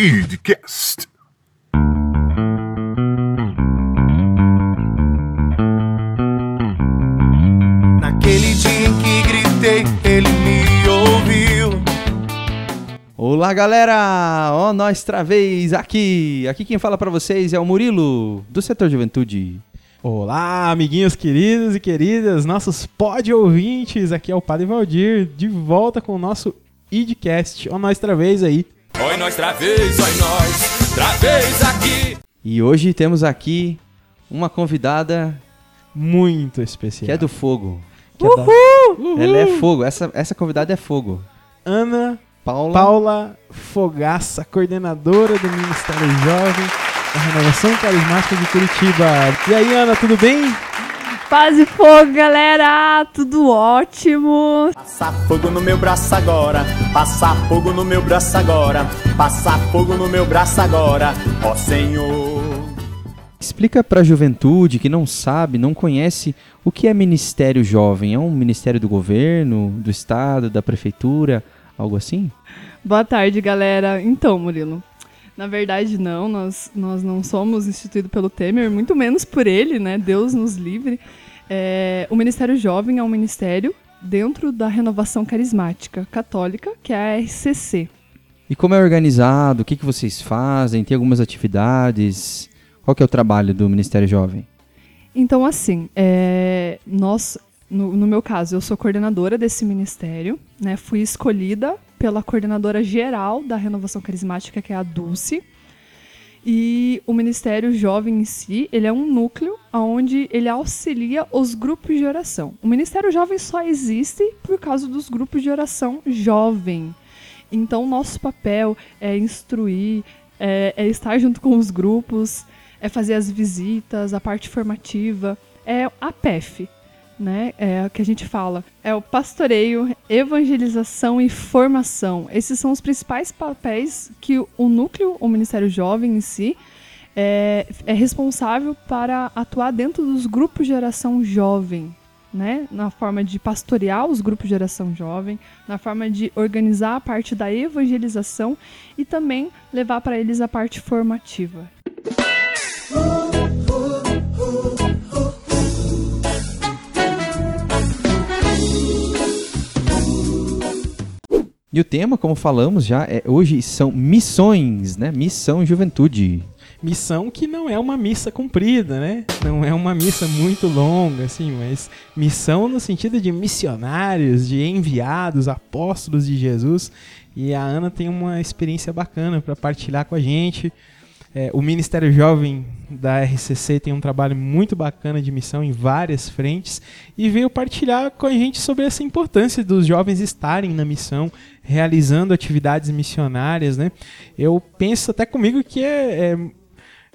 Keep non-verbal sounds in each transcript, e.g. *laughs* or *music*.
Idcast. Naquele dia em que gritei, ele me ouviu. Olá, galera! Ó, nós travês aqui. Aqui quem fala pra vocês é o Murilo, do setor Juventude. Olá, amiguinhos queridos e queridas, nossos pod ouvintes, aqui é o Padre Valdir, de volta com o nosso idcast. Ó, nós travês aí. Oi, nós travês, oi, nós travês aqui. E hoje temos aqui uma convidada Muito especial. que é do fogo. Que é da Ela é fogo, essa, essa convidada é fogo. Ana Paula. Paula Fogaça, coordenadora do Ministério Jovem da Renovação Carismática de Curitiba. E aí, Ana, tudo bem? Paz e fogo, galera! Tudo ótimo! Passa fogo no meu braço agora, passa fogo no meu braço agora, passa fogo no meu braço agora, ó Senhor. Explica pra juventude que não sabe, não conhece o que é Ministério Jovem. É um ministério do governo, do estado, da prefeitura, algo assim? Boa tarde, galera. Então, Murilo, na verdade, não, nós, nós não somos instituídos pelo Temer, muito menos por ele, né? Deus nos livre. É, o Ministério Jovem é um ministério dentro da renovação carismática católica, que é a RCC. E como é organizado? O que, que vocês fazem? Tem algumas atividades? Qual que é o trabalho do Ministério Jovem? Então, assim, é, nós, no, no meu caso, eu sou coordenadora desse ministério, né? Fui escolhida pela coordenadora geral da renovação carismática, que é a Dulce. E o Ministério Jovem em si, ele é um núcleo onde ele auxilia os grupos de oração. O Ministério Jovem só existe por causa dos grupos de oração jovem. Então, nosso papel é instruir, é, é estar junto com os grupos, é fazer as visitas, a parte formativa, é a PEF, né? É o que a gente fala. É o pastoreio, evangelização e formação. Esses são os principais papéis que o núcleo, o Ministério Jovem em si, é, é responsável para atuar dentro dos grupos de geração jovem. Né? Na forma de pastorear os grupos de geração jovem, na forma de organizar a parte da evangelização e também levar para eles a parte formativa. E o tema, como falamos já, é, hoje são missões, né? Missão Juventude. Missão que não é uma missa comprida, né? Não é uma missa muito longa, assim, mas missão no sentido de missionários, de enviados, apóstolos de Jesus. E a Ana tem uma experiência bacana para partilhar com a gente. É, o Ministério Jovem da RCC tem um trabalho muito bacana de missão em várias frentes e veio partilhar com a gente sobre essa importância dos jovens estarem na missão, realizando atividades missionárias, né? Eu penso até comigo que é, é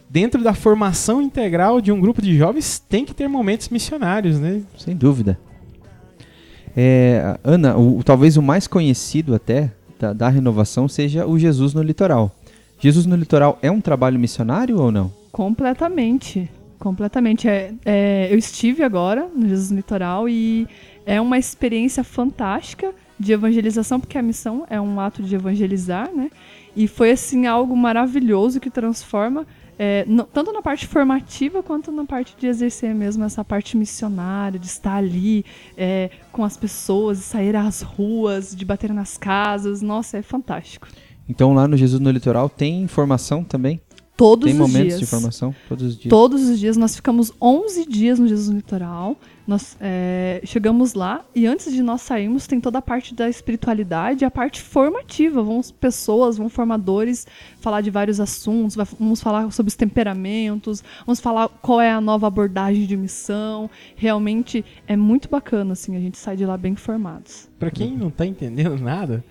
dentro da formação integral de um grupo de jovens tem que ter momentos missionários, né? Sem dúvida. É, Ana, o, talvez o mais conhecido até da, da renovação seja o Jesus no Litoral. Jesus no Litoral é um trabalho missionário ou não? Completamente. Completamente. É, é, eu estive agora no Jesus Litoral e é uma experiência fantástica de evangelização, porque a missão é um ato de evangelizar, né? E foi, assim, algo maravilhoso que transforma, é, no- tanto na parte formativa quanto na parte de exercer mesmo essa parte missionária, de estar ali é, com as pessoas, de sair às ruas, de bater nas casas. Nossa, é fantástico. Então lá no Jesus no Litoral tem formação também? Todos tem os momentos dias. de formação? Todos os dias. Todos os dias. Nós ficamos 11 dias no Jesus no Litoral. Nós é, chegamos lá e antes de nós sairmos tem toda a parte da espiritualidade a parte formativa. Vão pessoas, vão formadores falar de vários assuntos, vamos falar sobre os temperamentos, vamos falar qual é a nova abordagem de missão. Realmente é muito bacana, assim, a gente sai de lá bem formados. Para quem não tá entendendo nada,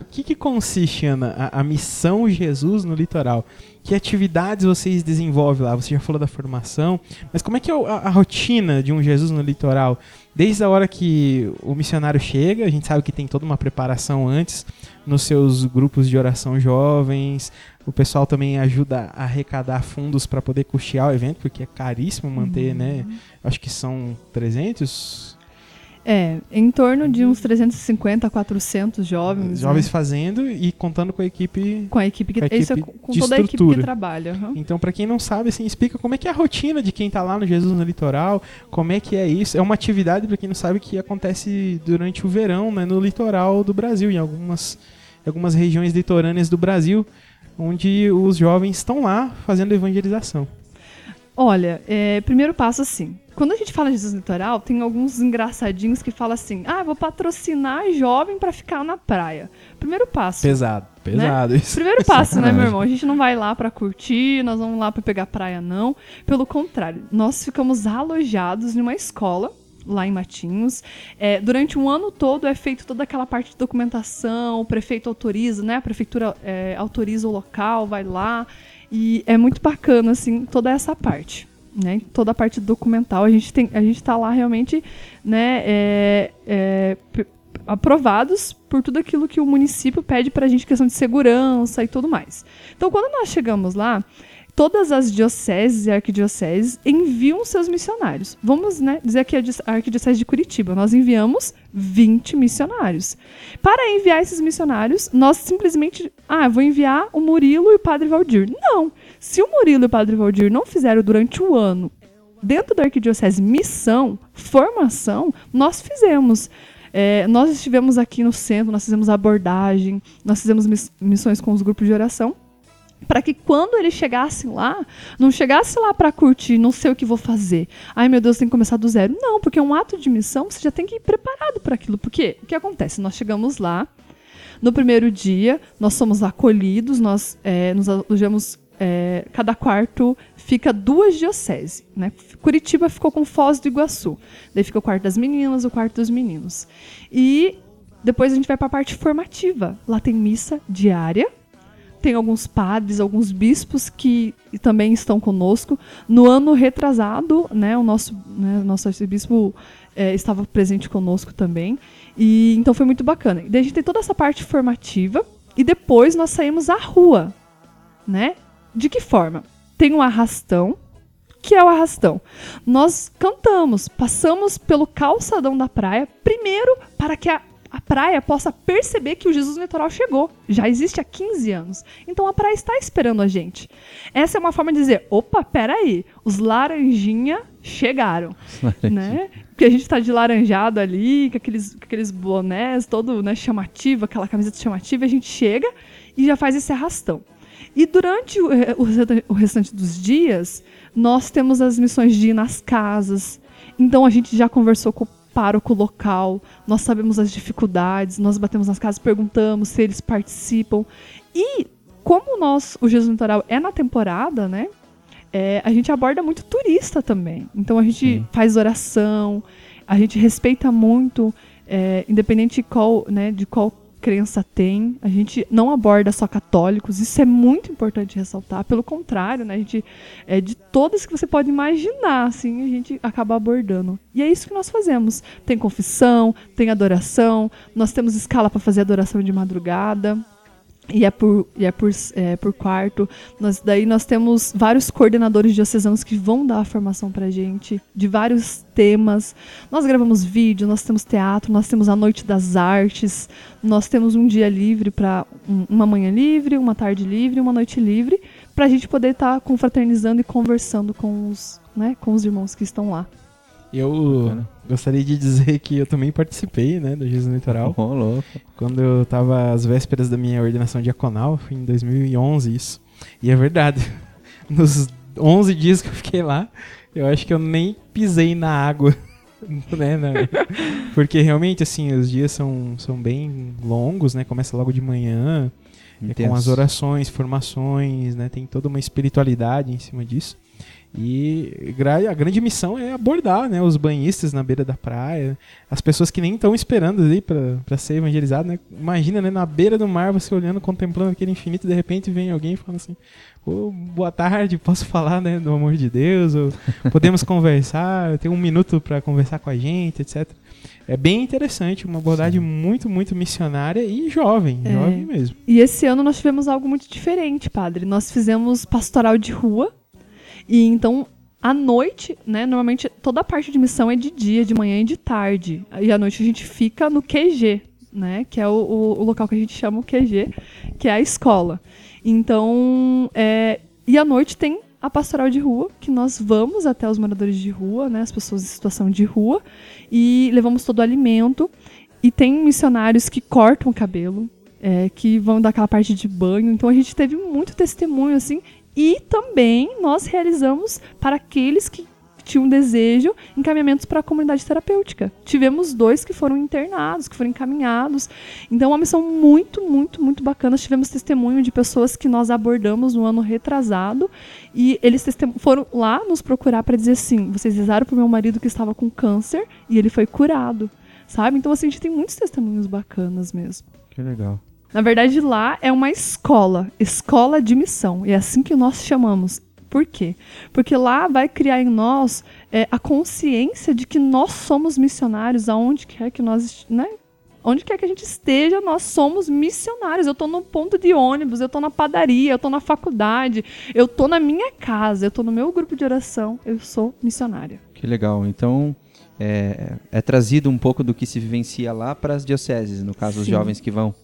o que, que consiste, Ana, a, a missão Jesus no litoral? Que atividades vocês desenvolvem lá? Você já falou da formação, mas como é que é a, a rotina de um Jesus no litoral? Desde a hora que o missionário chega, a gente sabe que tem toda uma preparação antes nos seus grupos de oração jovens. O pessoal também ajuda a arrecadar fundos para poder custear o evento, porque é caríssimo manter, né? Acho que são 300 É, em torno de uns 350 a 400 jovens. Jovens né? fazendo e contando com a equipe. Com a equipe que com a isso é equipe com com toda a equipe que estrutura. trabalha. aham. Então, pra quem não sabe, assim, explica como é que é a rotina de quem tá lá no Jesus no Litoral, como é que é isso. É uma atividade, pra quem não sabe, que acontece durante o verão, né, no litoral do Brasil, em algumas, em algumas regiões litorâneas do Brasil, onde os jovens estão lá fazendo evangelização. Olha, é, primeiro passo assim. Quando a gente fala de Jesus Litoral, tem alguns engraçadinhos que falam assim: ah, vou patrocinar jovem pra ficar na praia. Primeiro passo. Pesado, pesado isso. Primeiro passo, né, meu irmão? A gente não vai lá pra curtir, nós vamos lá pra pegar praia, não. Pelo contrário, nós ficamos alojados numa escola lá em Matinhos. É, durante um ano todo é feito toda aquela parte de documentação, o prefeito autoriza, né? A prefeitura é, autoriza o local, vai lá. E é muito bacana, assim, toda essa parte. Né? Toda a parte documental. A gente, tem, a gente tá lá realmente, né? é, é, aprovados por tudo aquilo que o município pede pra gente, questão de segurança e tudo mais. Então, quando nós chegamos lá, todas as dioceses e arquidioceses enviam seus missionários. Vamos né, dizer dis- a arquidiocese de Curitiba, nós enviamos 20 missionários. Para enviar esses missionários, nós simplesmente, ah, vou enviar o Murilo e o Padre Valdir. Não. Se o Murilo e o Padre Valdir não fizeram durante o ano dentro da arquidiocese missão, formação, nós fizemos. É, nós estivemos aqui no centro, nós fizemos abordagem, nós fizemos miss- missões com os grupos de oração, para que quando eles chegassem lá, não chegasse lá para curtir, não sei o que vou fazer. Ai meu Deus, tem que começar do zero. Não, porque é um ato de missão, você já tem que ir preparado para aquilo. Porque o que acontece? Nós chegamos lá, no primeiro dia, nós somos acolhidos, nós é, nos alojamos. é, cada quarto fica duas dioceses. Né? Curitiba ficou com Foz do Iguaçu. Daí fica o quarto das meninas, o quarto dos meninos. E depois a gente vai para a parte formativa. Lá tem missa diária. Tem alguns padres, alguns bispos que também estão conosco. No ano retrasado, né, o nosso, né, nosso arcebispo é, estava presente conosco também. E então foi muito bacana. E daí a gente tem toda essa parte formativa e depois nós saímos à rua, né? De que forma? Tem um arrastão, que é o arrastão. Nós cantamos, passamos pelo calçadão da praia, primeiro para que a, a praia possa perceber que o Jesus Litoral chegou. Já existe há 15 anos. Então a praia está esperando a gente. Essa é uma forma de dizer: opa, peraí, os laranjinha chegaram. né? Porque a gente tá de laranjado ali, com aqueles, com aqueles bonés, todo né, chamativo, aquela camiseta chamativa, a gente chega e já faz esse arrastão. E durante o, eh, o restante- o restante dos dias, nós temos as missões de ir nas casas. Então a gente já conversou com o pároco local, nós sabemos as dificuldades, nós batemos nas casas, perguntamos se eles participam. E como nós, o Jesus Litoral é na temporada, né? é, a gente aborda muito turista também. Então a gente Sim. faz oração, a gente respeita muito, é, independente de qual, né, de qual crença tem, a gente não aborda só católicos, isso é muito importante ressaltar. Pelo contrário, né, a gente é de todas que você pode imaginar, assim, a gente acaba abordando. E é isso que nós fazemos. Tem confissão, tem adoração, nós temos escala para fazer adoração de madrugada. E é por, e é por, é, por quarto. Nós, daí nós temos vários coordenadores diocesanos que vão dar a formação pra gente, de vários temas. Nós gravamos vídeo, nós temos teatro, nós temos a Noite das Artes, nós temos um dia livre para uma manhã livre, uma tarde livre, uma noite livre, pra gente poder estar confraternizando e conversando com os, né, com os irmãos que estão lá. Eu Bacana. Gostaria de dizer que eu também participei, né, do Jesus no Litoral. Ô, louco. Quando eu tava às vésperas da minha ordenação diaconal, foi em 2011 isso. E é verdade. *laughs* Nos 11 dias que eu fiquei lá, eu acho que eu nem pisei na água. *laughs* Né, né? Porque realmente, assim, os dias são, são bem longos, né? Começa logo de manhã, é com as orações, formações, né? Tem toda uma espiritualidade em cima disso. E a grande missão é abordar, né, os banhistas na beira da praia, as pessoas que nem estão esperando ali pra ser evangelizado, né? Imagina, né, na beira do mar, você olhando, contemplando aquele infinito, e de repente vem alguém falando assim: "Ô, boa tarde, posso falar, né, do amor de Deus? Ou podemos *laughs* conversar? Tem um minuto pra conversar com a gente, etc." É bem interessante, uma abordagem muito, muito missionária e jovem, É. jovem mesmo. E esse ano nós tivemos algo muito diferente, padre. Nós fizemos pastoral de rua. E então À noite, né? Normalmente toda a parte de missão é de dia, de manhã e de tarde. E à noite a gente fica no QG, né? Que é o, o, o local que a gente chama o QG, que é a escola. Então, é, e à noite tem a pastoral de rua, que nós vamos até os moradores de rua, né, as pessoas em situação de rua, e levamos todo o alimento. E tem missionários que cortam o cabelo, é, que vão dar aquela parte de banho. Então a gente teve muito testemunho, assim. E também nós realizamos para aqueles que tinham desejo encaminhamentos para a comunidade terapêutica. Tivemos dois que foram internados, que foram encaminhados. Então, uma missão muito, muito, muito bacana. Tivemos testemunho de pessoas que nós abordamos no ano retrasado e eles foram lá nos procurar para dizer assim: vocês rezaram para o meu marido que estava com câncer e ele foi curado sabe? Então, assim, a gente tem muitos testemunhos bacanas mesmo. Que legal. Na verdade, lá é uma escola, escola de missão. E é assim que nós chamamos. Por quê? Porque lá vai criar em nós é, a consciência de que nós somos missionários aonde quer que nós, né? Onde quer que a gente esteja, nós somos missionários. Eu estou no ponto de ônibus, eu estou na padaria, eu estou na faculdade, eu estou na minha casa, eu estou no meu grupo de oração, eu sou missionária. Que legal. Então, é, é, trazido um pouco do que se vivencia lá para as dioceses, no caso, Sim. os jovens que vão.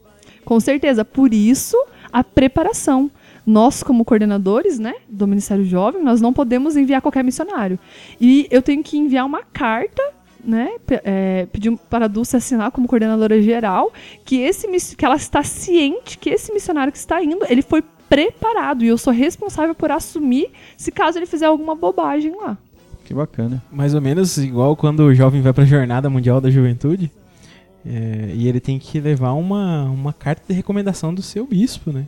Com certeza. Por isso, a preparação. Nós, como coordenadores né, do Ministério Jovem, nós não podemos enviar qualquer missionário. E eu tenho que enviar uma carta né, é, pedir para a Dulce assinar como coordenadora geral que esse que ela está ciente que esse missionário que está indo, ele foi preparado e eu sou responsável por assumir se caso ele fizer alguma bobagem lá. Que bacana. Mais ou menos igual quando o jovem vai para a Jornada Mundial da Juventude. É, e ele tem que levar uma, uma carta de recomendação do seu bispo, né?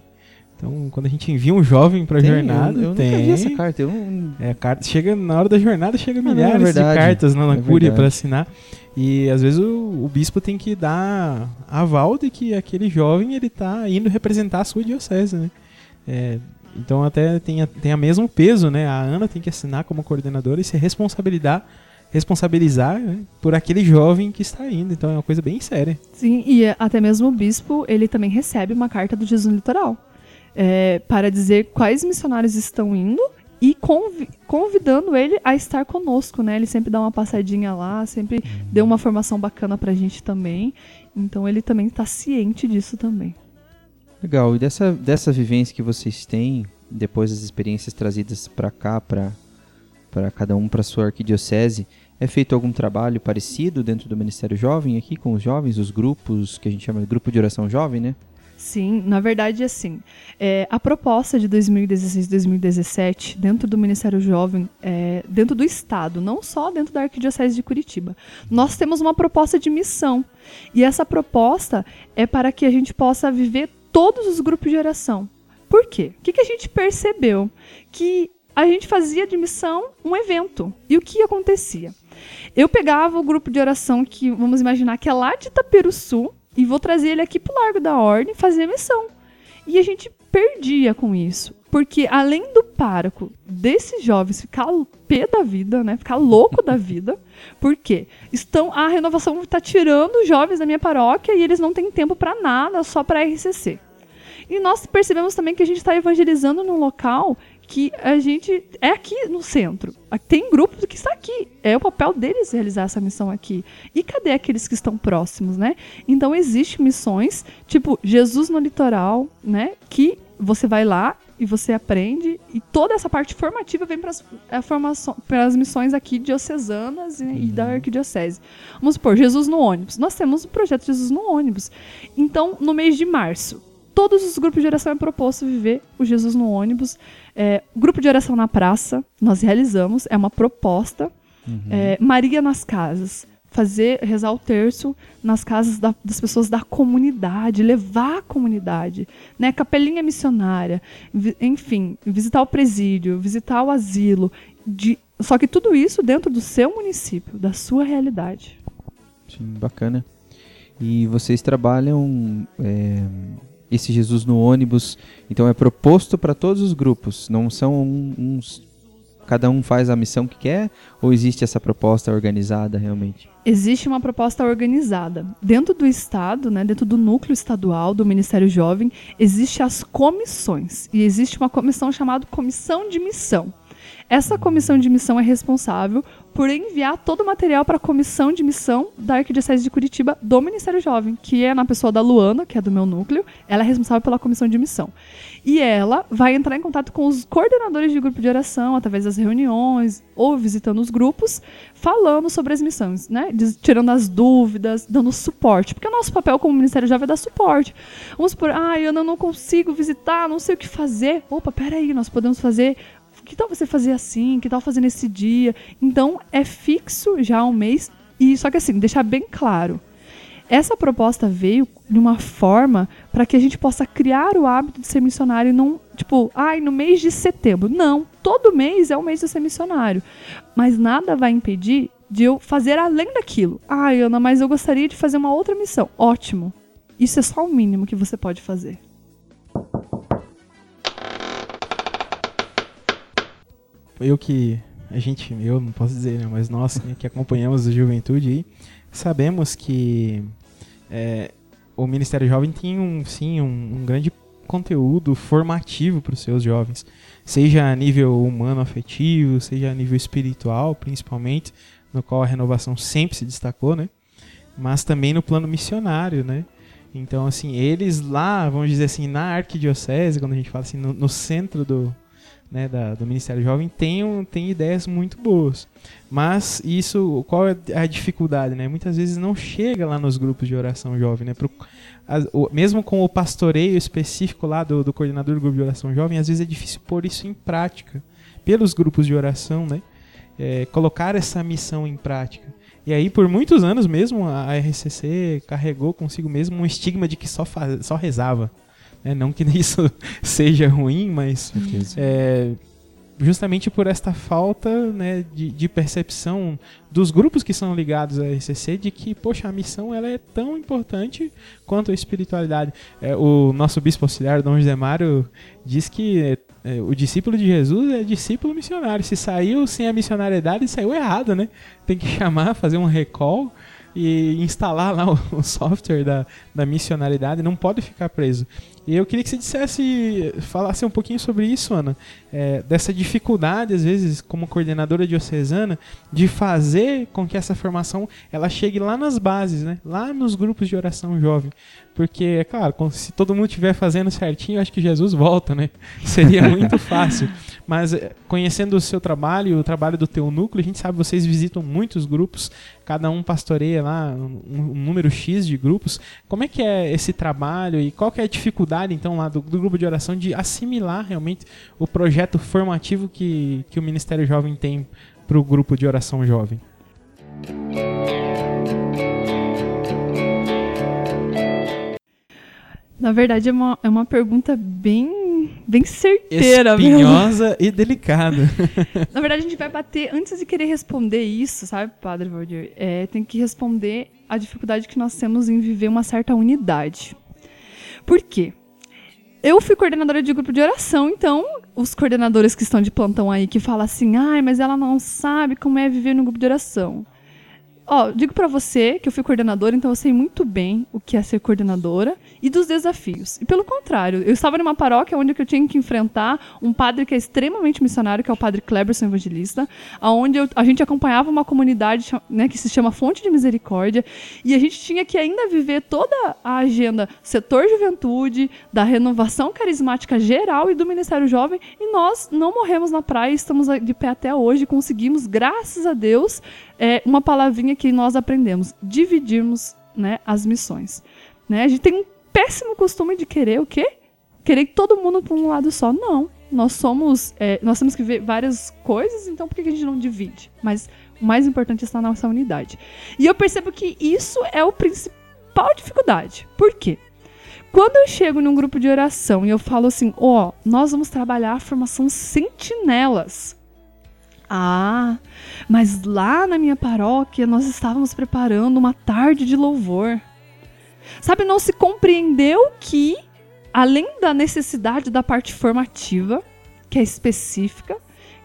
Então, quando a gente envia um jovem para a jornada, eu, eu tem. Nunca vi essa carta. Eu não... É, a carta chega na hora da jornada, chega ah, milhares é de cartas na, na é cúria para assinar. E às vezes o, o, bispo tem que dar aval de que aquele jovem ele tá indo representar a sua diocese, né? É, então até tem, tem a mesmo peso, né? A Ana tem que assinar como coordenadora e se responsabilizar responsabilizar né, por aquele jovem que está indo. Então é uma coisa bem séria. Sim, e até mesmo o bispo, ele também recebe uma carta do Jesus no Litoral. É, para dizer quais missionários estão indo e convi convidando ele a estar conosco, né? Ele sempre dá uma passadinha lá, sempre uhum. deu uma formação bacana pra gente também. Então ele também está ciente disso também. Legal. E dessa, dessa vivência que vocês têm, depois das experiências trazidas para cá, para cada um para sua arquidiocese, é feito algum trabalho parecido dentro do Ministério Jovem aqui com os jovens, os grupos que a gente chama de grupo de oração jovem, né? Sim, na verdade, assim, é, a proposta de 2016-2017 dentro do Ministério Jovem, é, dentro do Estado, não só dentro da Arquidiocese de Curitiba, nós temos uma proposta de missão. E essa proposta é para que a gente possa viver todos os grupos de oração. Por quê? O que, que a gente percebeu? Que a gente fazia de missão um evento. E o que acontecia? Eu pegava o grupo de oração que, vamos imaginar, que é lá de Itaperuçu, e vou trazer ele aqui pro Largo da Ordem fazer missão. E a gente perdia com isso. Porque além do pároco desses jovens ficar pé da vida, né? Ficar louco da vida. *laughs* Porque estão a renovação está tirando os jovens da minha paróquia e eles não têm tempo para nada, só para RCC. E nós percebemos também que a gente está evangelizando num local que a gente é aqui no centro. Tem grupos que está aqui. É o papel deles realizar essa missão aqui. E cadê aqueles que estão próximos, né? Então existem missões, tipo Jesus no litoral, né? Que você vai lá e você aprende e toda essa parte formativa vem para as missões aqui diocesanas e, uhum. e, da uhum. arquidiocese. Vamos supor, Jesus no ônibus. Nós temos o projeto Jesus no ônibus. Então, no mês de março, todos os grupos de oração é proposto viver o Jesus no ônibus. É, grupo de oração na praça, nós realizamos, é uma proposta. Uhum. É, Maria nas casas fazer rezar o terço nas casas da, das pessoas da comunidade, levar a comunidade, né? Capelinha missionária, vi, enfim, visitar o presídio, visitar o asilo, de, só que tudo isso dentro do seu município, da sua realidade. Sim, bacana. E vocês trabalham é, esse Jesus no ônibus, então é proposto para todos os grupos, não são uns cada um faz a missão que quer ou existe essa proposta organizada realmente? Existe uma proposta organizada. Dentro do Estado, né, dentro do núcleo estadual do Ministério Jovem, existe as comissões. E existe uma comissão chamada Comissão de Missão. Essa comissão de missão é responsável por enviar todo o material para a comissão de missão da Arquidiocese de Curitiba do Ministério Jovem, que é na pessoa da Luana, que é do meu núcleo. Ela é responsável pela comissão de missão. E ela vai entrar em contato com os coordenadores de grupo de oração, através das reuniões ou visitando os grupos, falando sobre as missões, né? Tirando as dúvidas, dando suporte. Porque o nosso papel como Ministério Jovem é dar suporte. Vamos por, ah, eu não consigo visitar, não sei o que fazer. Opa, peraí, nós podemos fazer que tal você fazer assim? Que tal fazer nesse dia? Então é fixo já um mês. E só que assim, deixar bem claro. Essa proposta veio de uma forma para que a gente possa criar o hábito de ser missionário e não, tipo, ai, no mês de setembro. Não, todo mês é o mês de ser missionário. Mas nada vai impedir de eu fazer além daquilo. Ai, Ana, mas eu gostaria de fazer uma outra missão. Ótimo. Isso é só o mínimo que você pode fazer. Eu que a gente, eu não posso dizer, né, mas nós né, que acompanhamos a juventude sabemos que é, o Ministério Jovem tem um, sim, um, um grande conteúdo formativo para os seus jovens, seja a nível humano afetivo, seja a nível espiritual, principalmente, no qual a renovação sempre se destacou, né? Mas também no plano missionário, né? Então, assim, eles lá, vamos dizer assim, na arquidiocese, quando a gente fala assim, no, no centro do, né, da, do Ministério Jovem tem, tem ideias muito boas. Mas isso, qual é a dificuldade? Né? Muitas vezes não chega lá nos grupos de oração jovem. Né? Pro, as, o, mesmo com o pastoreio específico lá do, do coordenador do grupo de oração jovem, às vezes é difícil pôr isso em prática pelos grupos de oração, né? É, colocar essa missão em prática. E aí, por muitos anos mesmo, a RCC carregou consigo mesmo um estigma de que só, faz, só rezava. É, não que *laughs* isso seja ruim, mas é, justamente por esta falta né, de, de, percepção dos grupos que são ligados à RCC de que, poxa, a missão ela é tão importante quanto a espiritualidade. É, o nosso bispo auxiliar, Dom José Mário, diz que é, o discípulo de Jesus é discípulo missionário. Se saiu sem a missionariedade, saiu errado, né? Tem que chamar, fazer um recall e instalar lá o, o software da, da não pode ficar preso. E eu queria que você dissesse, falasse um pouquinho sobre isso, Ana, é, dessa dificuldade, às vezes, como coordenadora diocesana, de fazer com que essa formação ela chegue lá nas bases, né? lá nos grupos de oração jovem. Porque, é claro, se todo mundo estiver fazendo certinho, acho que Jesus volta, né? *laughs* Seria *laughs* muito fácil. Mas conhecendo o seu trabalho, o trabalho do teu núcleo, a gente sabe que vocês visitam muitos grupos, cada um pastoreia lá um, um número X de grupos. Como é que é esse trabalho e qual que é a dificuldade, então, lá do, do grupo de oração de assimilar realmente o projeto formativo que, que o Ministério Jovem tem para o grupo de oração jovem? Na verdade, é uma, é uma pergunta bem, bem certeira. Espinhosa mesmo. *laughs* e delicada. Na verdade, a gente vai bater, antes de querer responder isso, sabe, Padre Valdir? É, tem que responder a dificuldade que nós temos em viver uma certa unidade. Por quê? Eu fui coordenadora de grupo de oração, então os coordenadores que estão de plantão aí que falam assim, ai, mas ela não sabe como é viver no grupo de oração. Ó, digo para você que eu fui coordenadora, então eu sei muito bem o que é ser coordenadora e dos desafios. E pelo contrário, eu estava numa paróquia onde eu tinha que enfrentar um padre que é extremamente missionário, que é o padre Kleberson Evangelista, onde a gente acompanhava uma comunidade né, que se chama Fonte de Misericórdia, e a gente tinha que ainda viver toda a agenda setor juventude, da renovação carismática geral e do Ministério Jovem, e nós não morremos na praia, estamos de pé até hoje, conseguimos, graças a Deus, é, uma palavrinha que nós aprendemos: dividirmos né, as missões. Né? A gente tem um péssimo costume de querer o quê? Querer que todo mundo para um lado só. Não. Nós somos. É, nós temos que ver várias coisas, então por que a gente não divide? Mas o mais importante está na nossa unidade. E eu percebo que isso é o principal dificuldade. Por quê? Quando eu chego num grupo de oração e eu falo assim, ó, oh, nós vamos trabalhar a formação sentinelas. Ah, mas lá na minha paróquia nós estávamos preparando uma tarde de louvor. Sabe, não se compreendeu que, além da necessidade da parte formativa, que é específica,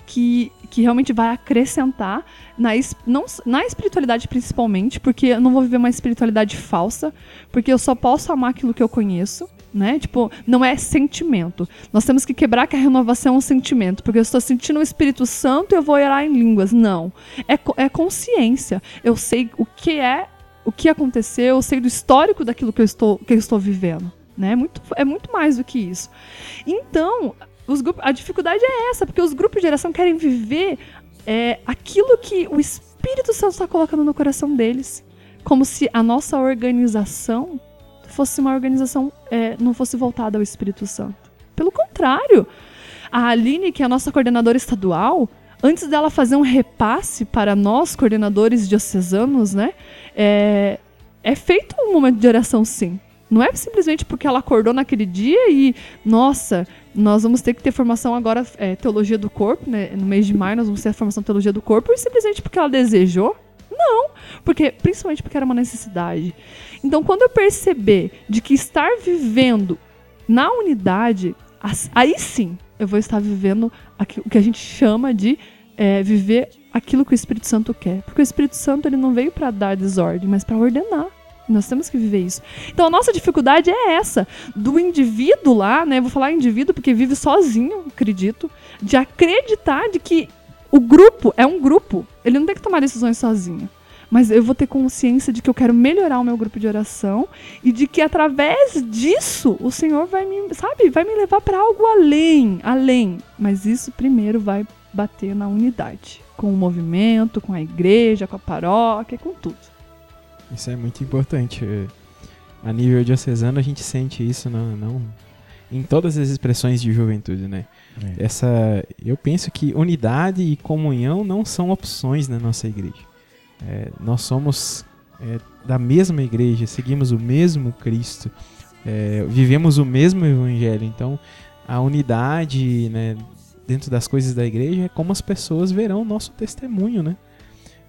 que, que realmente vai acrescentar na, não, na espiritualidade principalmente, porque eu não vou viver uma espiritualidade falsa, porque eu só posso amar aquilo que eu conheço. Né? Tipo, não é sentimento. Nós temos que quebrar que a renovação é um sentimento, porque eu estou sentindo o Espírito Santo e eu vou orar em línguas. Não. É, é consciência. Eu sei o que é, o que aconteceu, eu sei do histórico daquilo que eu estou, que eu estou vivendo. Né? Muito, é muito mais do que isso. Então, os grupos, a dificuldade é essa, porque os grupos de oração querem viver é, aquilo que o Espírito Santo está colocando no coração deles. Como se a nossa organização fosse uma organização, é, não fosse voltada ao Espírito Santo. Pelo contrário, a Aline, que é a nossa coordenadora estadual, antes dela fazer um repasse para nós, coordenadores diocesanos, né, é, é feito um momento de oração sim. Não é simplesmente porque ela acordou naquele dia e, nossa, nós vamos ter que ter formação agora, é, teologia do corpo, né? No mês de maio nós vamos ter a formação teologia do corpo, e simplesmente porque ela desejou. Não, porque principalmente porque era uma necessidade. Então, quando eu perceber de que estar vivendo na unidade, aí sim eu vou estar vivendo o que a gente chama de é, viver aquilo que o Espírito Santo quer. Porque o Espírito Santo ele não veio para dar desordem, mas para ordenar. Nós temos que viver isso. Então a nossa dificuldade é essa, do indivíduo lá, né? Vou falar indivíduo porque vive sozinho, acredito, de acreditar de que o grupo é um grupo. Ele não tem que tomar decisões sozinho. Mas eu vou ter consciência de que eu quero melhorar o meu grupo de oração e de que através disso o Senhor vai me, sabe, vai me levar para algo além, além. Mas isso primeiro vai bater na unidade, com o movimento, com a igreja, com a paróquia, com tudo. Isso é muito importante. A nível diocesano a gente sente isso não, não em todas as expressões de juventude, né? Essa, eu penso que unidade e comunhão não são opções na nossa igreja. É, nós somos é, da mesma igreja, seguimos o mesmo Cristo, é, vivemos o mesmo evangelho. Então, a unidade, né, dentro das coisas da igreja é como as pessoas verão o nosso testemunho, né?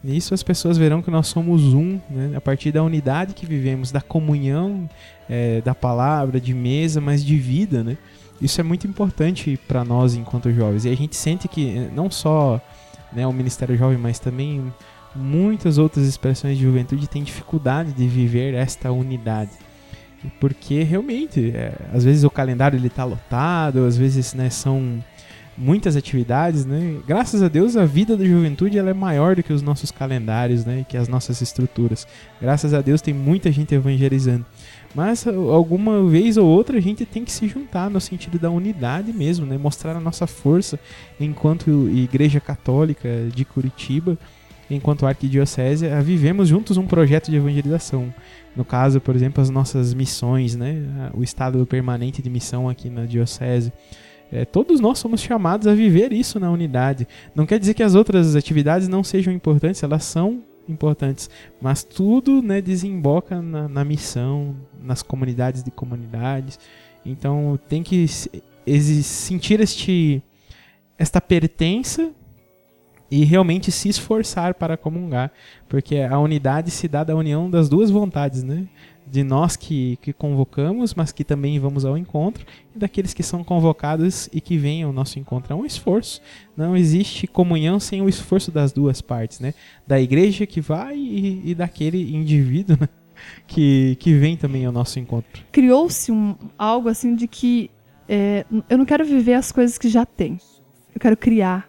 Nisso as pessoas verão que nós somos um, né? a partir da unidade que vivemos, da comunhão, é, da palavra, de mesa, mas de vida, né? Isso é muito importante para nós enquanto jovens. E a gente sente que eh, não só né, o Ministério Jovem, mas também muitas outras expressões de juventude têm dificuldade de viver esta unidade. Porque realmente, é, às vezes o calendário ele tá lotado, às vezes né, são muitas atividades, né? Graças a Deus a vida da juventude ela é maior do que os nossos calendários, né? Que as nossas estruturas. Graças a Deus tem muita gente evangelizando. Mas alguma vez ou outra a gente tem que se juntar no sentido da unidade mesmo, né? Mostrar a nossa força enquanto Igreja Católica de Curitiba, enquanto arquidiocese, vivemos juntos um projeto de evangelização. No caso, por exemplo, as nossas missões, né? O estado permanente de missão aqui na diocese. É, todos nós somos chamados a viver isso na unidade. Não quer dizer que as outras atividades não sejam importantes, elas são importantes, mas tudo né, desemboca na, na missão, nas comunidades de comunidades. Então tem que sentir este, esta pertença e realmente se esforçar para comungar, porque a unidade se dá da união das duas vontades, né? De nós que, que convocamos, mas que também vamos ao encontro, e daqueles que são convocados e que vêm ao nosso encontro. É um esforço. Não existe comunhão sem o esforço das duas partes, né? Da igreja que vai e, e daquele indivíduo né? *laughs* que, que vem também ao nosso encontro. Criou-se um, algo assim de que é, eu não quero viver as coisas que já tem. Eu quero criar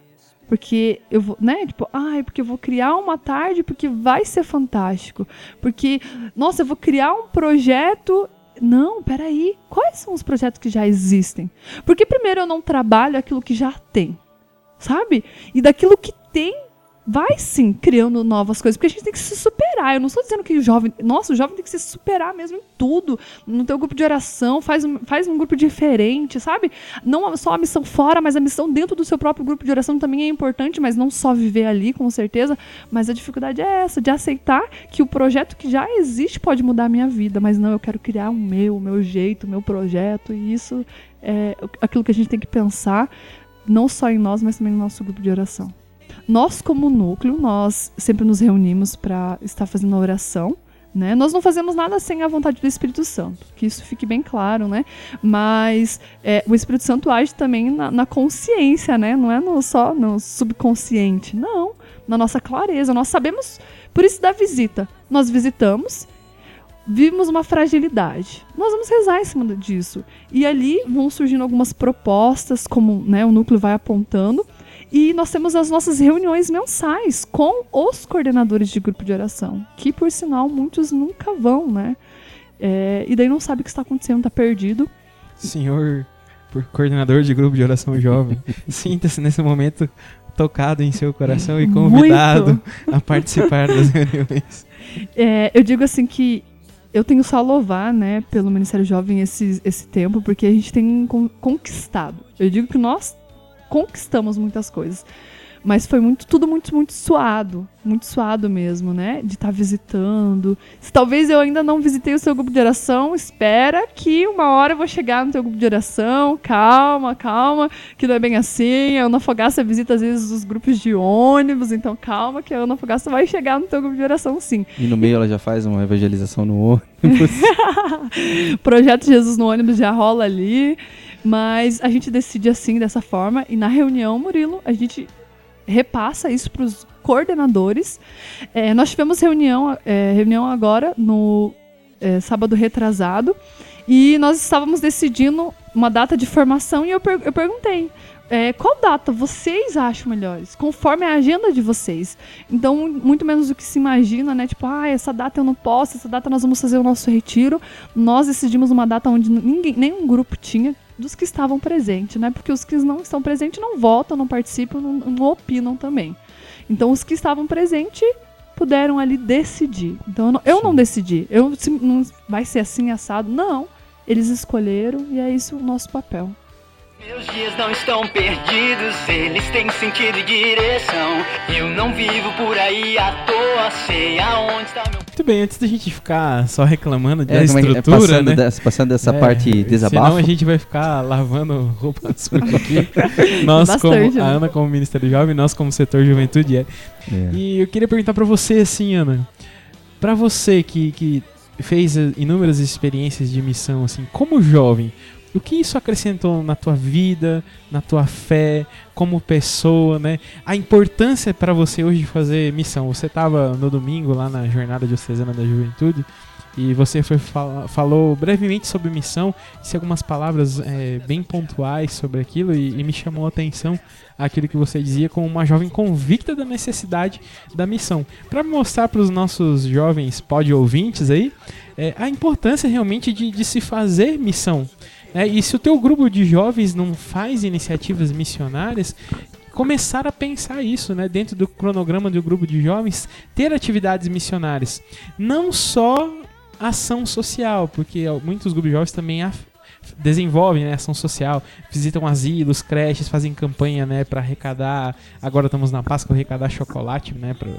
porque eu vou, né? Tipo, ai, porque eu vou criar uma tarde porque vai ser fantástico. Porque, nossa, eu vou criar um projeto. Não, peraí. Quais são os projetos que já existem? Porque primeiro eu não trabalho aquilo que já tem, sabe? E daquilo que tem, vai sim criando novas coisas, porque a gente tem que se superar. Eu não estou dizendo que o jovem. Nossa, o jovem tem que se superar mesmo em tudo. No teu grupo de oração, faz um, faz um grupo diferente, sabe? Não só a missão fora, mas a missão dentro do seu próprio grupo de oração também é importante, mas não só viver ali, com certeza. Mas a dificuldade é essa, de aceitar que o projeto que já existe pode mudar a minha vida, mas não, eu quero criar o meu, o meu jeito, o meu projeto, e isso é aquilo que a gente tem que pensar, não só em nós, mas também no nosso grupo de oração. Nós, como núcleo, nós sempre nos reunimos para estar fazendo a oração. Né? Nós não fazemos nada sem a vontade do Espírito Santo, que isso fique bem claro, né? Mas é, o Espírito Santo age também na, na consciência, né? Não é no, só no subconsciente, não. Na nossa clareza, nós sabemos, por isso da visita. Nós visitamos, vimos uma fragilidade. Nós vamos rezar em cima disso. E ali vão surgindo algumas propostas, como né, o núcleo vai apontando. E nós temos as nossas reuniões mensais com os coordenadores de grupo de oração, que por sinal muitos nunca vão, né? É, e daí não sabe o que está acontecendo, tá perdido. Senhor por coordenador de grupo de oração jovem, *laughs* sinta-se nesse momento tocado em seu coração e convidado Muito. a participar das *laughs* reuniões. É, eu digo assim que eu tenho só a louvar, né, pelo Ministério Jovem esse, esse tempo, porque a gente tem con- conquistado. Eu digo que nós conquistamos muitas coisas. Mas foi muito, tudo muito, muito suado. Muito suado mesmo, né? De estar visitando. Se talvez eu ainda não visitei o seu grupo de oração, espera que uma hora eu vou chegar no teu grupo de oração. Calma, calma, que não é bem assim. A Ana Fogaça visita às vezes os grupos de ônibus, então calma que a Ana Fogaça vai chegar no teu grupo de oração sim. E no meio ela já faz uma evangelização no ônibus. *laughs* Projeto Jesus no ônibus já rola ali. Mas a gente decide assim, dessa forma. E na reunião, Murilo, a gente repassa isso para os coordenadores. É, nós tivemos reunião, é, reunião agora no é, sábado retrasado. E nós estávamos decidindo uma data de formação e eu, per- eu perguntei. é, qual data vocês acham melhores? Conforme a agenda de vocês. Então, muito menos do que se imagina, né? Tipo, ah, essa data eu não posso, essa data nós vamos fazer o nosso retiro. Nós decidimos uma data onde ninguém, nenhum grupo tinha dos que estavam presentes, né? Porque os que não estão presentes não votam, não participam, não, não opinam também. Então, os que estavam presentes puderam ali decidir. Então, eu não, eu não decidi. Eu, se, não vai ser assim assado. Não. Eles escolheram e é isso o nosso papel. Meus dias não estão perdidos, eles têm sentido e direção. Eu não vivo por aí à toa, sei aonde está meu. Muito bem, antes da gente ficar só reclamando da É, é estrutura, passando, né? dessa, passando dessa É, parte Senão desabafo. a gente vai ficar lavando roupa *laughs* suja aqui. *laughs* nós, Bastante, como, a né? Ana como Ministério Jovem, nós como setor juventude. É. É. E eu queria perguntar pra você assim, Ana. Pra você que, que fez inúmeras experiências de missão, assim, como jovem, o que isso acrescentou na tua vida, na tua fé, como pessoa, né? A importância pra você hoje de fazer missão. Você tava no domingo lá na Jornada Diocesana da Juventude e você foi falou brevemente sobre missão, disse algumas palavras eh, bem pontuais sobre aquilo e, e me chamou a atenção aquilo que você dizia como uma jovem convicta da necessidade da missão. Para mostrar para os nossos jovens pod ouvintes aí é, a importância realmente de, de se fazer missão. Né? e se o teu grupo de jovens não faz iniciativas missionárias, começar a pensar isso, né, dentro do cronograma do grupo de jovens, ter atividades missionárias, não só ação social, porque muitos grupos de jovens também desenvolvem né, ação social, visitam asilos, creches, fazem campanha, né, para arrecadar. Agora estamos na Páscoa arrecadar chocolate, né, para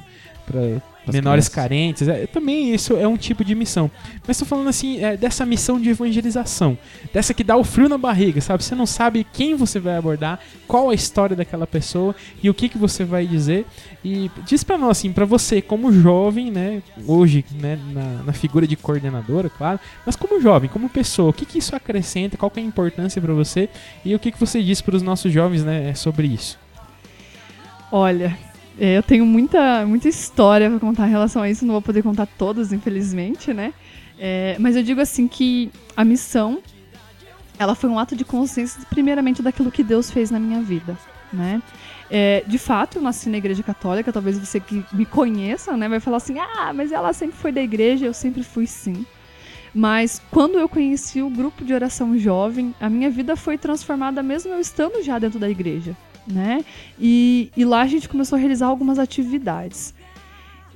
Pras menores crianças. carentes. É, também isso é um tipo de missão. Mas estou falando assim é, dessa missão de evangelização, dessa que dá o frio na barriga, sabe? Você não sabe quem você vai abordar, qual a história daquela pessoa e o que que você vai dizer. E diz para nós assim, para você como jovem, né, hoje, né, na, na figura de coordenadora, claro, mas como jovem, como pessoa, o que que isso acrescenta? Qual que é a importância para você e o que que você diz para os nossos jovens, né, sobre isso? Olha, é, eu tenho muita, muita história pra contar em relação a isso, não vou poder contar todas, infelizmente, né? É, mas eu digo assim que a missão, ela foi um ato de consciência, primeiramente, daquilo que Deus fez na minha vida, né? É, de fato, eu nasci na igreja católica, talvez você que me conheça, né, vai falar assim, ah, mas ela sempre foi da igreja, eu sempre fui sim. Mas quando eu conheci o grupo de oração jovem, a minha vida foi transformada mesmo eu estando já dentro da igreja, né? E, e lá a gente começou a realizar algumas atividades.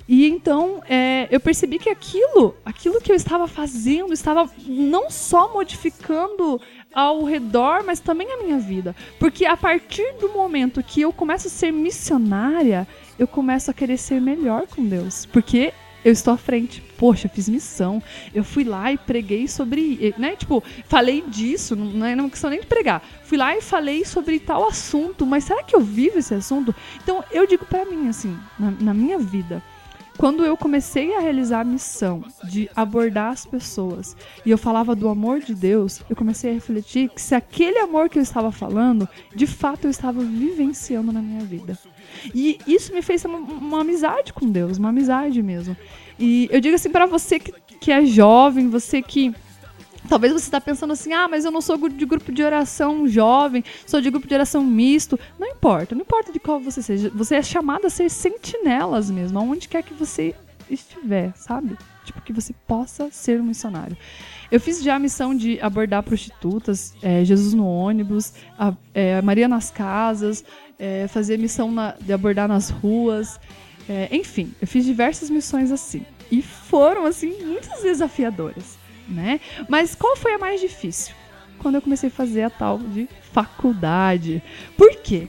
E então é, eu percebi que aquilo, aquilo que eu estava fazendo, estava não só modificando ao redor, mas também a minha vida. Porque a partir do momento que eu começo a ser missionária, eu começo a querer ser melhor com Deus. Porque eu estou à frente. Poxa, fiz missão. Eu fui lá e preguei sobre. Né? Tipo, falei disso, não é é questão nem de pregar. Fui lá e falei sobre tal assunto, mas será que eu vivo esse assunto? Então, eu digo pra mim, assim, na, na minha vida, quando eu comecei a realizar a missão de abordar as pessoas e eu falava do amor de Deus, eu comecei a refletir que se aquele amor que eu estava falando, de fato eu estava vivenciando na minha vida. E isso me fez uma, uma amizade com Deus, uma amizade mesmo. E eu digo assim pra você que, que é jovem, você que Talvez você está pensando assim, ah, mas eu não sou de grupo de oração jovem, sou de grupo de oração misto. Não importa, não importa de qual você seja. Você é chamado a ser sentinelas mesmo, aonde quer que você estiver, sabe? Tipo, que você possa ser um missionário. Eu fiz já a missão de abordar prostitutas, é, Jesus no ônibus, a, é, Maria nas casas, é, fazer missão na, de abordar nas ruas. É, enfim, eu fiz diversas missões assim. E foram, assim, muitas desafiadoras né? Mas qual foi a mais difícil? Quando eu comecei a fazer a tal de faculdade. Por quê?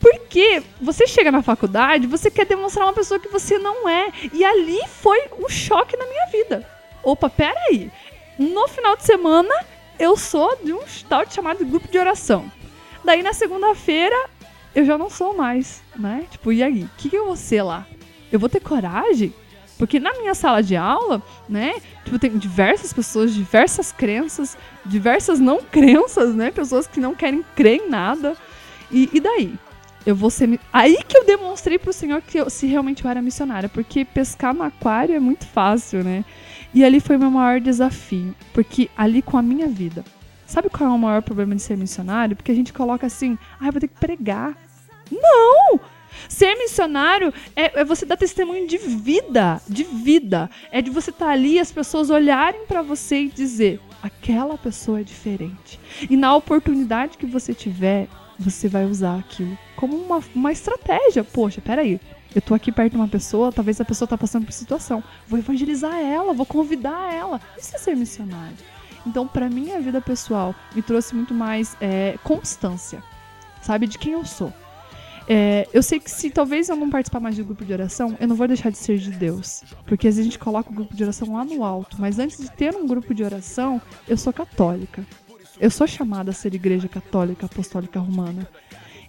Porque você chega na faculdade, você quer demonstrar uma pessoa que você não é. E ali foi um choque na minha vida. Opa, peraí. No final de semana, eu sou de um tal chamado grupo de oração. Daí na segunda-feira, eu já não sou mais, né? Tipo, e aí? O que, que eu vou ser lá? Eu vou ter coragem? Porque na minha sala de aula, né, tipo, tem diversas pessoas, diversas crenças, diversas não *laughs* crenças, né? Pessoas que não querem crer em nada. E, e daí? Eu vou ser. Aí que eu demonstrei pro senhor que eu, se realmente eu era missionária. Porque pescar no aquário é muito fácil, né? E ali foi meu maior desafio. Porque ali com a minha vida. Sabe qual é o maior problema de ser missionário? Porque a gente coloca assim, ah, eu vou ter que pregar. Não! Ser missionário é, é, você dar testemunho de vida, de vida. É de você estar tá ali as pessoas olharem para você e dizer: aquela pessoa é diferente. E na oportunidade que você tiver, você vai usar aquilo como uma, uma estratégia. Poxa, peraí. Eu tô aqui perto de uma pessoa, talvez a pessoa tá passando por situação. Vou evangelizar ela, vou convidar ela. Isso é ser missionário. Então, para mim, a vida pessoal me trouxe muito mais é, constância, sabe, de quem eu sou. É, eu sei que se talvez eu não participar mais do grupo de oração, eu não vou deixar de ser de Deus. Porque às vezes a gente coloca o grupo de oração lá no alto. Mas antes de ter um grupo de oração, eu sou católica. Eu sou chamada a ser igreja católica apostólica romana.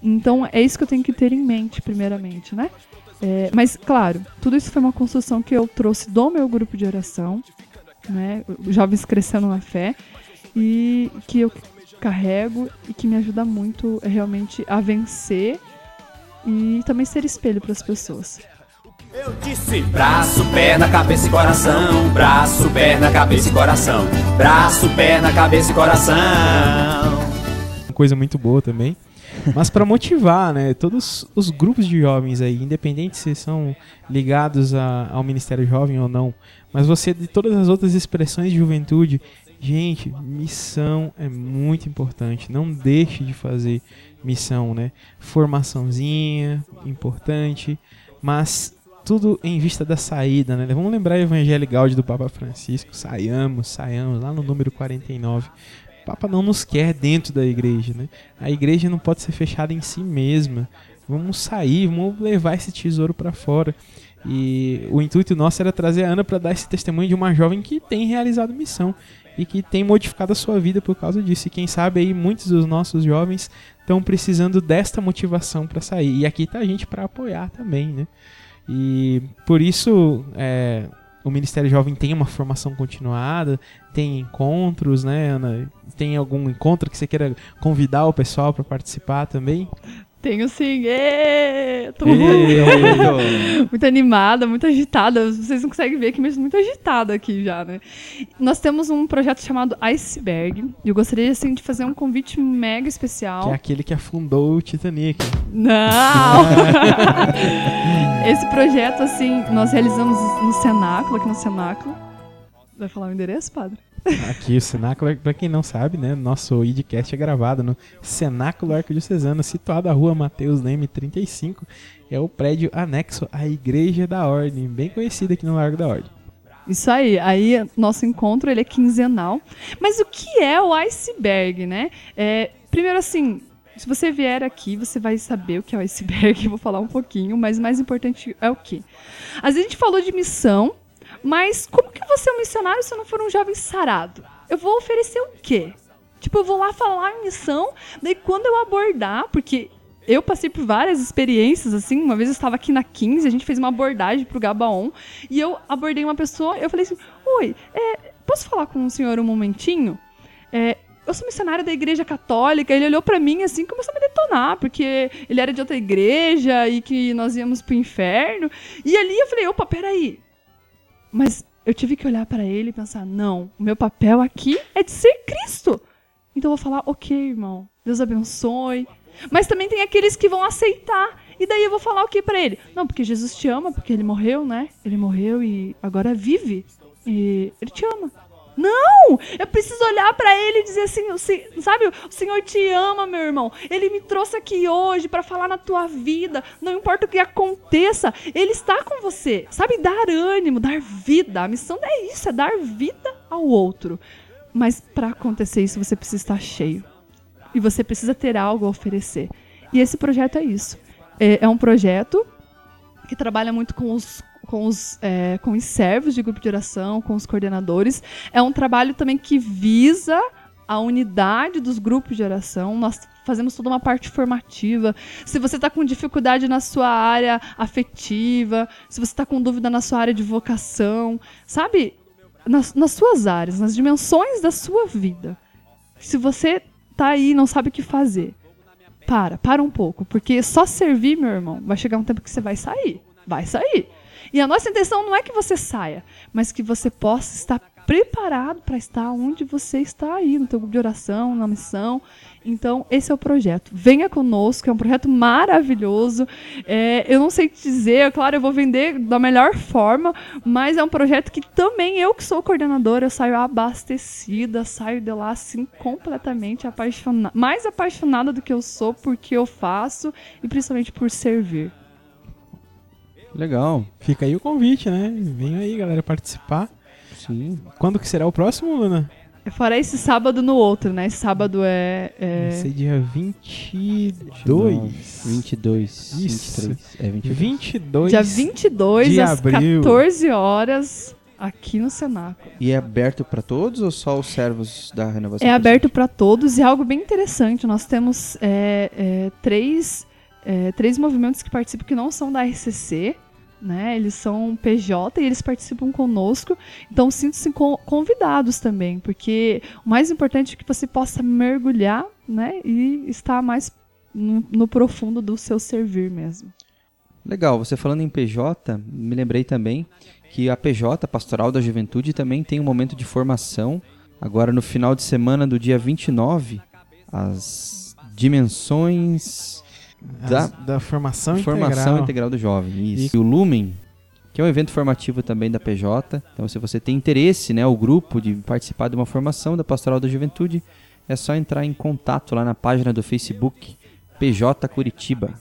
Então é isso que eu tenho que ter em mente, primeiramente, né? É, mas, claro, tudo isso foi uma construção que eu trouxe do meu grupo de oração, né? Jovens crescendo na fé, e que eu carrego e que me ajuda muito realmente a vencer e também ser espelho para as pessoas. Eu disse braço, perna, cabeça e coração. Braço, perna, cabeça e coração. Braço, perna, cabeça e coração. Uma coisa muito boa também. Mas para motivar, né, todos os grupos de jovens aí, independente se são ligados a, ao Ministério Jovem ou não, mas você de todas as outras expressões de juventude, gente, missão é muito importante. Não deixe de fazer missão, né? Formaçãozinha, importante, mas tudo em vista da saída, né? Vamos lembrar o Evangelho Gaudium do Papa Francisco, saiamos, saiamos, lá no número 49. O Papa não nos quer dentro da igreja, né? A igreja não pode ser fechada em si mesma. Vamos sair, vamos levar esse tesouro para fora. E o intuito nosso era trazer a Ana para dar esse testemunho de uma jovem que tem realizado missão e que tem modificado a sua vida por causa disso. E quem sabe aí muitos dos nossos jovens estão precisando desta motivação para sair. E aqui tá a gente para apoiar também, né? E por isso é, o Ministério Jovem tem uma formação continuada, tem encontros, né, Ana? Tem algum encontro que você queira convidar o pessoal para participar também? Tenho sim. Êêê! Tô *laughs* muito, animada, muito agitada. Vocês não conseguem ver que mas muito agitada aqui já, né? Nós temos um projeto chamado Iceberg. E eu gostaria assim, de fazer um convite mega especial. Que é aquele que afundou o Titanic. Não! *laughs* Esse projeto, assim, nós realizamos no Cenáculo, aqui no Cenáculo. Vai falar o endereço, padre? Aqui o Cenáculo, para quem não sabe, né, nosso idcast é gravado no Cenáculo Arquidiocesano, situado à rua Mateus Leme 35, é o prédio anexo à Igreja da Ordem, bem conhecida aqui no Largo da Ordem. Isso aí, aí nosso encontro ele é quinzenal. Mas o que é o iceberg, né? É, primeiro assim, se você vier aqui, você vai saber o que é o iceberg, eu *laughs* vou falar um pouquinho, mas mais importante é o que? Às vezes a gente falou de missão, mas como que eu vou ser um missionário se eu não for um jovem sarado? Eu vou oferecer o quê? Tipo, eu vou lá falar em missão, daí quando eu abordar, porque eu passei por várias experiências, assim, uma vez eu estava aqui na 15, a gente fez uma abordagem pro Gabaon, e eu abordei uma pessoa, eu falei assim, oi, é, posso falar com o senhor um momentinho? É, eu sou missionário da igreja católica, ele olhou para mim assim, começou a me detonar, porque ele era de outra igreja e que nós íamos pro inferno. E ali eu falei, opa, peraí, mas eu tive que olhar para ele e pensar: não, o meu papel aqui é de ser Cristo. Então eu vou falar: ok, irmão, Deus abençoe. Mas também tem aqueles que vão aceitar. E daí eu vou falar o que para ele? Não, porque Jesus te ama, porque ele morreu, né? Ele morreu e agora vive. E ele te ama. Não! Eu preciso olhar para ele e dizer assim, sabe? O Senhor te ama, meu irmão. Ele me trouxe aqui hoje para falar na tua vida. Não importa o que aconteça, ele está com você. Sabe? Dar ânimo, dar vida. A missão é isso, é dar vida ao outro. Mas para acontecer isso, você precisa estar cheio. E você precisa ter algo a oferecer. E esse projeto é isso. É, é um projeto que trabalha muito com os com os, é, com os servos de grupo de oração, com os coordenadores. É um trabalho também que visa a unidade dos grupos de oração. Nós fazemos toda uma parte formativa. Se você está com dificuldade na sua área afetiva, se você está com dúvida na sua área de vocação, sabe? Nas, nas suas áreas, nas dimensões da sua vida. Se você tá aí e não sabe o que fazer, para, para um pouco. Porque só servir, meu irmão, vai chegar um tempo que você vai sair. Vai sair. E a nossa intenção não é que você saia, mas que você possa estar preparado para estar onde você está aí, no teu grupo de oração, na missão. Então, esse é o projeto. Venha conosco, é um projeto maravilhoso. É, eu não sei te dizer, claro, eu vou vender da melhor forma, mas é um projeto que também eu, que sou coordenadora, eu saio abastecida, saio de lá assim completamente apaixonada, mais apaixonada do que eu sou porque eu faço e principalmente por servir. Legal. Fica aí o convite, né? Vem aí, galera, participar. Sim. Quando que será o próximo, Luna? Fora esse sábado no outro, né? Esse sábado é. é- Vai ser dia 22. 22. Isso. 23. É 22. 22 Dia 22, de às abril. 14 horas, aqui no Cenáculo. E é aberto para todos ou só os servos da renovação? É aberto para todos e é algo bem interessante. Nós temos é, é, três, é, três movimentos que participam que não são da RCC. Né? Eles são PJ e eles participam conosco. Então, sintam-se con- convidados também, porque o mais importante é que você possa mergulhar né? e estar mais no, no profundo do seu servir mesmo. Legal, você falando em PJ, me lembrei também que a PJ, Pastoral da Juventude, também tem um momento de formação. Agora no final de semana do dia 29, as dimensões da da formação, formação integral. integral do jovem. Isso. E o Lumen, que é um evento formativo também da PJ. Então, se você tem interesse, né, o grupo de participar de uma formação da Pastoral da Juventude, é só entrar em contato lá na página do Facebook PJ Curitiba.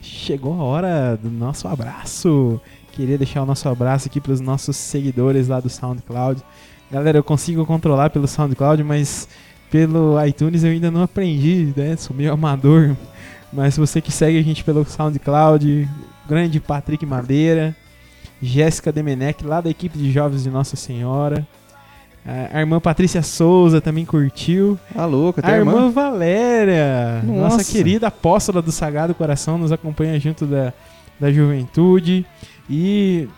Chegou a hora do nosso abraço. Queria deixar o nosso abraço aqui para os nossos seguidores lá do SoundCloud. Galera, eu consigo controlar pelo SoundCloud, mas pelo iTunes eu ainda não aprendi, né? Sou meio amador. Mas você que segue a gente pelo SoundCloud, grande Patrick Madeira, Jéssica Demenec, lá da equipe de jovens de Nossa Senhora. A irmã Patrícia Souza também curtiu. Ah, louco, a irmã. irmã Valéria, nossa Nossa. querida apóstola do Sagrado Coração, nos acompanha junto da, da juventude. E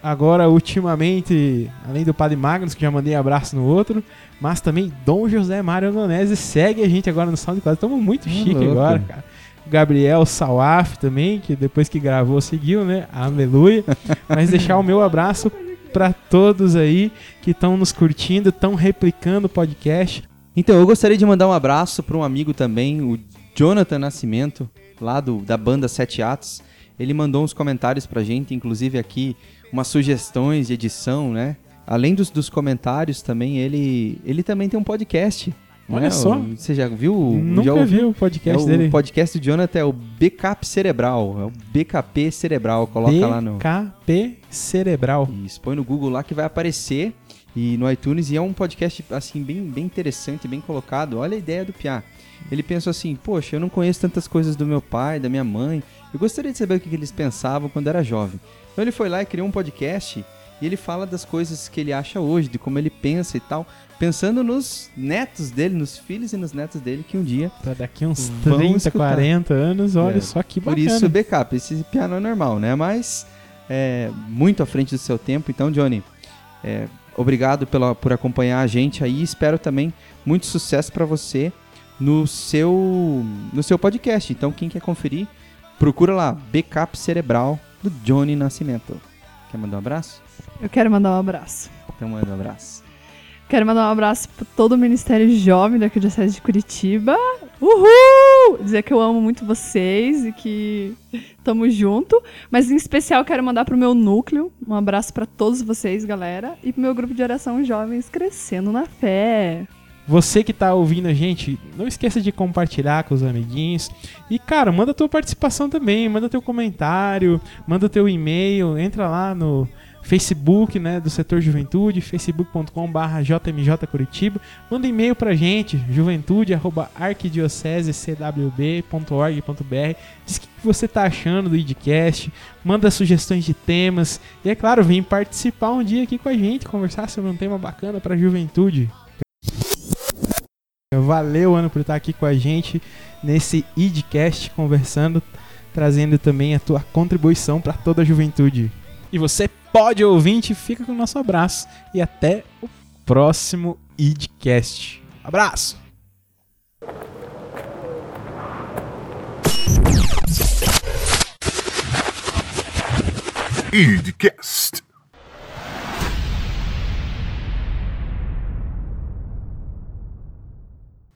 agora, ultimamente, além do Padre Magnus, que já mandei abraço no outro, mas também Dom José Mário Donese segue a gente agora no SoundCloud. Estamos muito chique louco. agora, cara. Gabriel Salaf também, que depois que gravou seguiu, né? Aleluia. Mas deixar o meu abraço para todos aí que estão nos curtindo, estão replicando o podcast. Então, eu gostaria de mandar um abraço para um amigo também, o Jonathan Nascimento, lá do, da banda Sete Atos. Ele mandou uns comentários pra gente, inclusive aqui umas sugestões de edição, né? Além dos, dos comentários também, ele, ele também tem um podcast. Olha é? só. O- Você já viu? já Nunca ouviu? vi o É podcast o dele. podcast do Jonathan é o Backup Cerebral. É o BKP Cerebral. Coloca lá no. BKP Cerebral. Isso, põe no Google lá que vai aparecer e no iTunes e é um podcast assim bem, bem interessante, bem colocado. Olha a ideia do Piá. Ele pensou assim: "Poxa, eu não conheço tantas coisas do meu pai, da minha mãe. Eu gostaria de saber o que, eles pensavam quando era jovem". Então ele foi lá e criou um podcast e ele fala das coisas que ele acha hoje, de como ele pensa e tal, pensando nos netos dele, nos filhos e nos netos dele que um dia Pra daqui uns Vamos 30, escutar. 40 anos, olha É, só que Por bacana. isso, backup. Esse piano é normal, né? Mas é muito à frente do seu tempo. Então, Johnny, é, obrigado pela, por acompanhar a gente aí. Espero também muito sucesso para você no seu, no seu podcast. Então, quem quer conferir, procura lá, Backup Cerebral do Johnny Nascimento. Quer mandar um abraço? Eu quero mandar um abraço. Então manda um abraço. Quero mandar um abraço para todo o Ministério Jovem da Arquidiocese de Curitiba. Uhul! Dizer que eu amo muito vocês e que tamo junto. Mas em especial quero mandar pro meu núcleo. Um abraço para todos vocês, galera. E pro meu grupo de oração Jovens Crescendo na Fé. Você que tá ouvindo a gente, não esqueça de compartilhar com os amiguinhos. E, cara, manda tua participação também, manda teu comentário, manda teu e-mail, entra lá no Facebook, né, do setor Juventude, facebook.com.br JMJ Curitiba. Manda e-mail pra gente, juventude.arquidiocesecwb.org.br. Diz o que você tá achando do idcast, manda sugestões de temas. E é claro, vem participar um dia aqui com a gente, conversar sobre um tema bacana pra juventude. Valeu, Ana, por estar aqui com a gente nesse idcast, conversando, trazendo também a tua contribuição para toda a juventude. E você pode ouvinte, fica com o nosso abraço e até o próximo idcast. Abraço! Idcast.